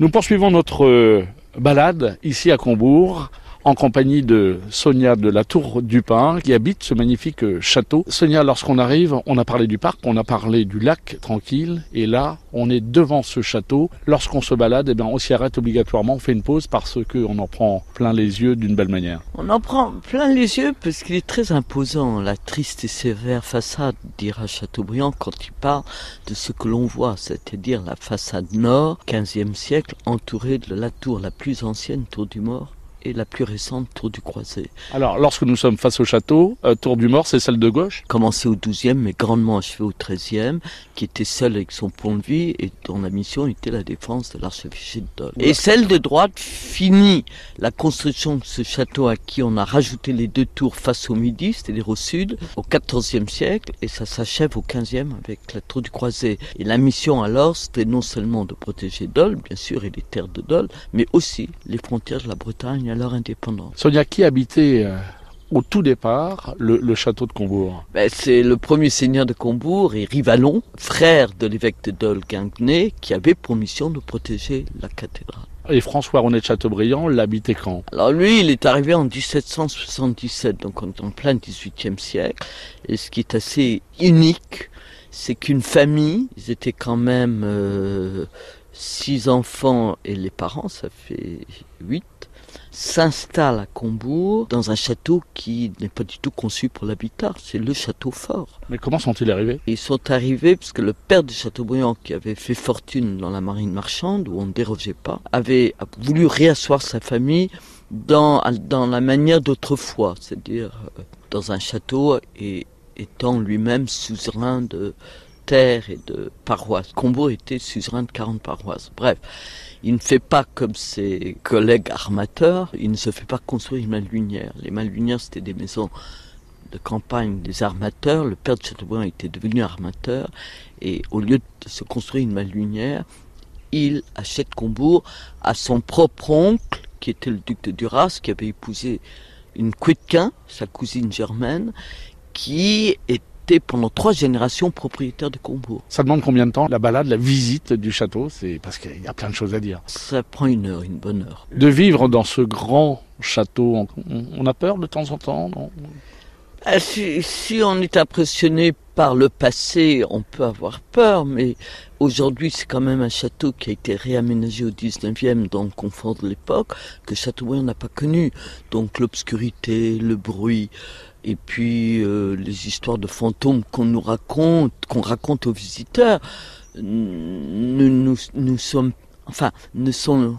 Nous poursuivons notre euh, balade ici à Combourg en compagnie de Sonia de la Tour du Pin qui habite ce magnifique euh, château. Sonia, lorsqu'on arrive, on a parlé du parc, on a parlé du lac tranquille et là, on est devant ce château. Lorsqu'on se balade, eh bien, on s'y arrête obligatoirement, on fait une pause parce qu'on en prend plein les yeux d'une belle manière. On en prend plein les yeux parce qu'il est très imposant, la triste et sévère façade, dira Chateaubriand quand il parle de ce que l'on voit, c'est-à-dire la façade nord, 15e siècle, entourée de la tour la plus ancienne, tour du Mort, et la plus récente Tour du Croisé. Alors, lorsque nous sommes face au château, euh, Tour du Mort, c'est celle de gauche Commencée au 12e, mais grandement achevée au 13e, qui était seule avec son pont-levis et dont la mission était la défense de l'archevêché de Dole. Et celle de droite finit la construction de ce château à qui on a rajouté les deux tours face au midi, c'est-à-dire au sud, au 14e siècle, et ça s'achève au 15e avec la Tour du Croisé. Et la mission alors, c'était non seulement de protéger Dole, bien sûr, et les terres de Dole, mais aussi les frontières de la Bretagne leur indépendance. Sonia, qui habitait euh, au tout départ le, le château de Combourg? Ben, c'est le premier seigneur de Combourg et Rivalon, frère de l'évêque de Dole Guinguenet, qui avait pour mission de protéger la cathédrale. Et François René de Chateaubriand l'habitait quand? Alors lui, il est arrivé en 1777, donc on est en plein 18e siècle. Et ce qui est assez unique, c'est qu'une famille, ils étaient quand même euh, six enfants et les parents, ça fait huit, s'installe à Combourg dans un château qui n'est pas du tout conçu pour l'habitat, c'est le château fort. Mais comment sont-ils arrivés? Ils sont arrivés parce que le père de Chateaubriand, qui avait fait fortune dans la marine marchande, où on ne dérogeait pas, avait voulu réasseoir sa famille dans, dans la manière d'autrefois, c'est-à-dire euh, dans un château et étant lui-même suzerain de terre et de paroisses. Combourg était suzerain de 40 paroisses. Bref, il ne fait pas comme ses collègues armateurs, il ne se fait pas construire une malunière. Les malunières, c'était des maisons de campagne des armateurs. Le père de Chateaubriand était devenu armateur et au lieu de se construire une malunière, il achète Combourg à son propre oncle, qui était le duc de Duras, qui avait épousé une Quitquin, sa cousine germaine, qui était pendant trois générations propriétaire de Combourg. Ça demande combien de temps la balade, la visite du château? C'est parce qu'il y a plein de choses à dire. Ça prend une heure, une bonne heure. De vivre dans ce grand château, on, a peur de temps en temps non? Ah, Si, si on est impressionné par le passé, on peut avoir peur, mais aujourd'hui c'est quand même un château qui a été réaménagé au 19e dans le confort de l'époque, que Chateaubriand n'a pas connu. Donc l'obscurité, le bruit, et puis euh, les histoires de fantômes qu'on nous raconte, qu'on raconte aux visiteurs, nous, nous, nous sommes, enfin, ne sont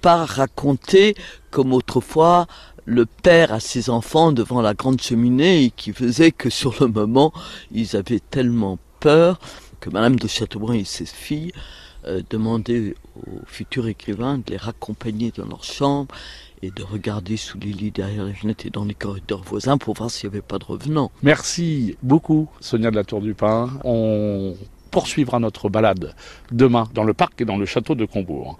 pas racontés comme autrefois le père à ses enfants devant la grande cheminée et qui faisait que sur le moment, ils avaient tellement peur que Madame de Chateaubriand et ses filles euh, demandaient aux futurs écrivains de les raccompagner dans leur chambre et de regarder sous les lits derrière les fenêtres et dans les corridors voisins pour voir s'il n'y avait pas de revenants. Merci beaucoup, Sonia de la Tour du Pin. On poursuivra notre balade demain dans le parc et dans le château de Combourg.